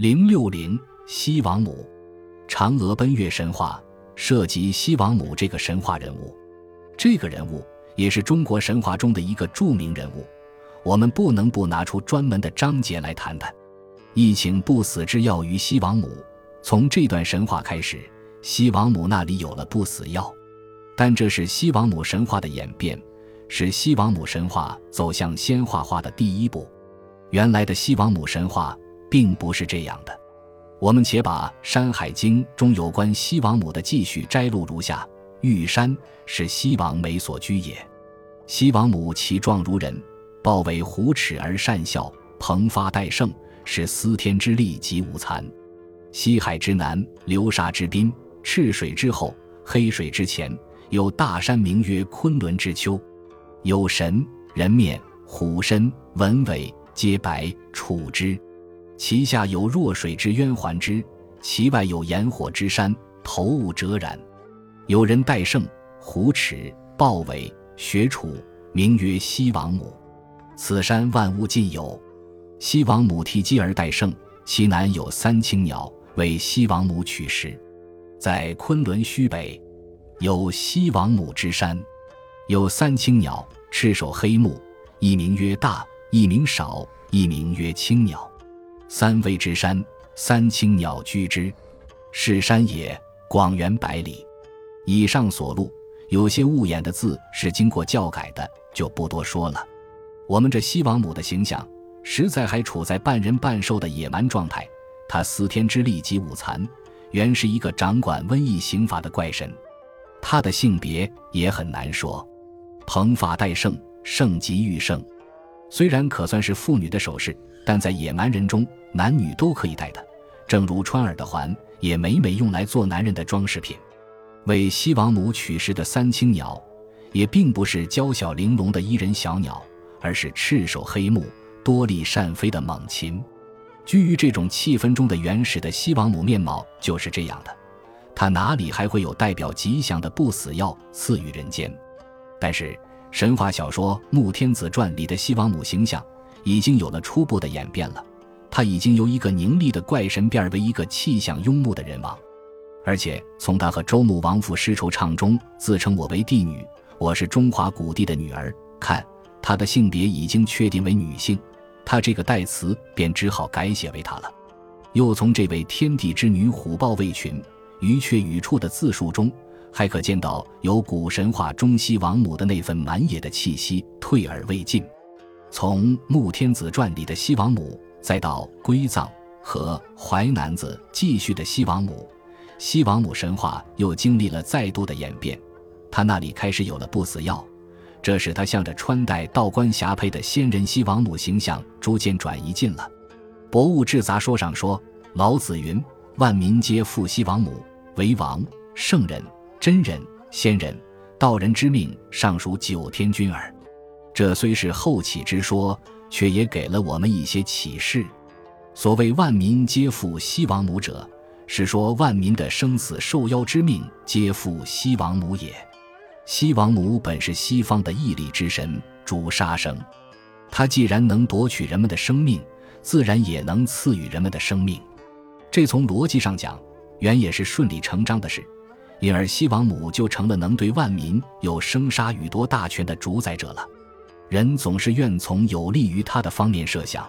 零六零西王母，嫦娥奔月神话涉及西王母这个神话人物。这个人物也是中国神话中的一个著名人物，我们不能不拿出专门的章节来谈谈。疫请不死之药于西王母，从这段神话开始，西王母那里有了不死药。但这是西王母神话的演变，是西王母神话走向仙话化的第一步。原来的西王母神话并不是这样的。我们且把《山海经》中有关西王母的记叙摘录如下：玉山是西王美所居也。西王母其状如人，豹尾虎齿而善笑，蓬发戴胜。是司天之力及五残，西海之南，流沙之滨，赤水之后，黑水之前，有大山名曰昆仑之丘，有神人面虎身文尾皆白楚之，其下有弱水之渊环之，其外有炎火之山头雾折然，有人戴胜虎齿豹尾雪楚，名曰西王母，此山万物尽有。西王母替鸡而代胜，其南有三青鸟，为西王母取食。在昆仑虚北，有西王母之山，有三青鸟，赤首黑目，一名曰大，一名少，一名曰青鸟。三危之山，三青鸟居之，是山也，广圆百里。以上所录，有些误眼的字是经过校改的，就不多说了。我们这西王母的形象。实在还处在半人半兽的野蛮状态，他司天之力及五残，原是一个掌管瘟疫刑罚的怪神。他的性别也很难说，蓬发戴胜，盛极玉胜。虽然可算是妇女的首饰，但在野蛮人中，男女都可以戴的。正如穿耳的环，也每每用来做男人的装饰品。为西王母取食的三青鸟，也并不是娇小玲珑的伊人小鸟，而是赤手黑目。多力善飞的猛禽，居于这种气氛中的原始的西王母面貌就是这样的。她哪里还会有代表吉祥的不死药赐予人间？但是神话小说《穆天子传》里的西王母形象已经有了初步的演变了。他已经由一个凝厉的怪神变为一个气象雍穆的人王，而且从他和周穆王父诗惆怅中自称“我为帝女，我是中华古帝的女儿”看，他的性别已经确定为女性。他这个代词便只好改写为他了。又从这位天地之女虎豹卫群、鱼雀羽处的自述中，还可见到有古神话中西王母的那份蛮野的气息退而未尽。从《穆天子传》里的西王母，再到《归藏》和《淮南子》继续的西王母，西王母神话又经历了再度的演变。他那里开始有了不死药。这使他向着穿戴道冠霞帔的仙人西王母形象逐渐转移近了。《博物志杂说》上说：“老子云：万民皆复西王母为王、圣人、真人、仙人、道人之命，尚属九天君耳。”这虽是后起之说，却也给了我们一些启示。所谓“万民皆负西王母”者，是说万民的生死受邀之命皆负西王母也。西王母本是西方的毅力之神，主杀生。他既然能夺取人们的生命，自然也能赐予人们的生命。这从逻辑上讲，原也是顺理成章的事。因而，西王母就成了能对万民有生杀予夺大权的主宰者了。人总是愿从有利于他的方面设想。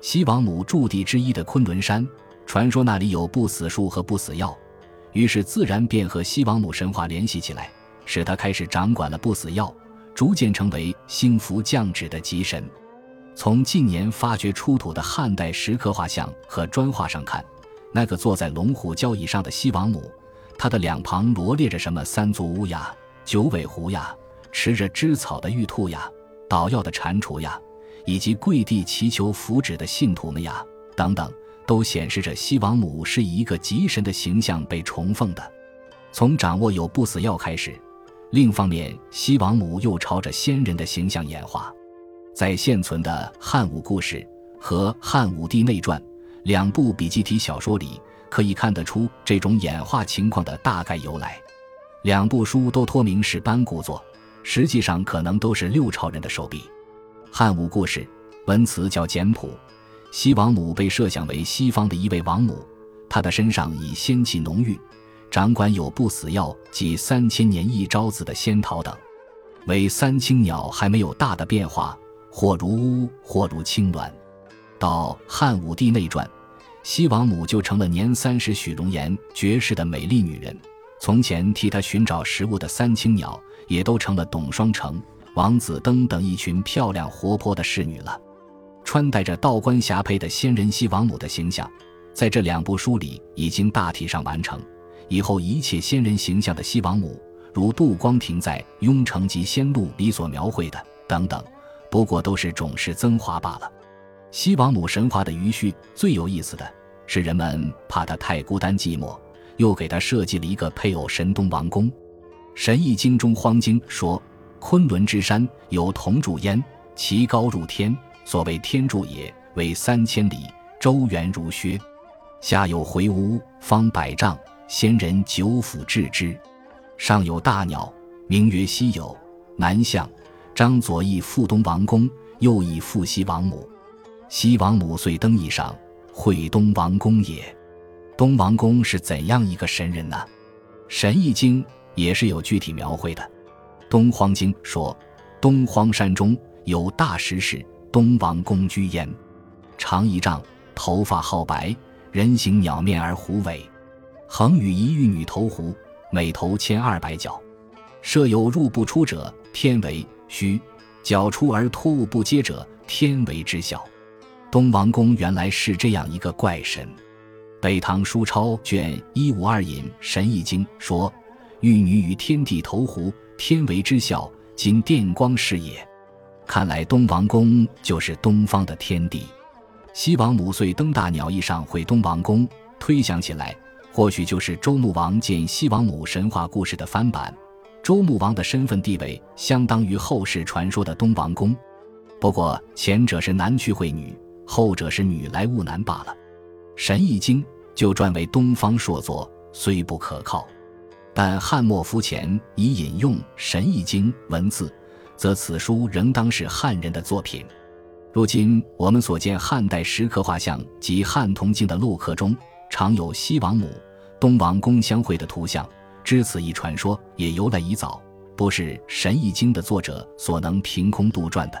西王母驻地之一的昆仑山，传说那里有不死树和不死药，于是自然便和西王母神话联系起来。使他开始掌管了不死药，逐渐成为兴福降旨的吉神。从近年发掘出土的汉代石刻画像和砖画上看，那个坐在龙虎交椅上的西王母，它的两旁罗列着什么三足乌鸦、九尾狐呀、吃着枝草的玉兔呀、捣药的蟾蜍呀，以及跪地祈求福祉的信徒们呀，等等，都显示着西王母是以一个极神的形象被崇奉的。从掌握有不死药开始。另一方面，西王母又朝着仙人的形象演化，在现存的《汉武故事》和《汉武帝内传》两部笔记体小说里，可以看得出这种演化情况的大概由来。两部书都托名是班固作，实际上可能都是六朝人的手笔。《汉武故事》文辞较简朴，西王母被设想为西方的一位王母，她的身上以仙气浓郁，掌管有不死药及三千年一朝子的仙桃等。为三青鸟还没有大的变化，或如乌，或如青鸾。到汉武帝内传，西王母就成了年三十许容颜绝世的美丽女人。从前替她寻找食物的三青鸟，也都成了董双成、王子登等一群漂亮活泼的侍女了。穿戴着道冠霞帔的仙人西王母的形象，在这两部书里已经大体上完成。以后一切仙人形象的西王母，如杜光庭在《雍城集仙录》里所描绘的等等，不过都是种式增华罢了。西王母神话的余绪最有意思的是，人们怕他太孤单寂寞，又给他设计了一个配偶神东王公。《神异经》中荒经说：“昆仑之山有铜柱焉，其高入天。”所谓天柱也，为三千里，周圆如靴，下有回屋，方百丈，仙人九府置之。上有大鸟，名曰西有，南向，张左翼复东王公，右翼复西王母。西王母遂登翼上，会东王公也。东王公是怎样一个神人呢？《神异经》也是有具体描绘的，《东荒经》说，东荒山中有大石室。东王公居焉，长一丈，头发皓白，人形鸟面而虎尾，横与一玉女头壶，每头千二百角，设有入不出者，天为虚；角出而托物不接者，天为之小。东王公原来是这样一个怪神。北唐书钞卷一五二引《神异经》说：“玉女与天地投壶，天为之笑，今电光是也。”看来东王公就是东方的天帝，西王母遂登大鸟翼上会东王公。推想起来，或许就是周穆王见西王母神话故事的翻版。周穆王的身份地位相当于后世传说的东王公，不过前者是男去会女，后者是女来务男罢了。《神异经》就传为东方朔作，虽不可靠，但汉末夫前已引用《神异经》文字。则此书仍当是汉人的作品。如今我们所见汉代石刻画像及汉铜镜的镂刻中，常有西王母、东王公相会的图像。知此一传说也由来已早，不是《神异经》的作者所能凭空杜撰的。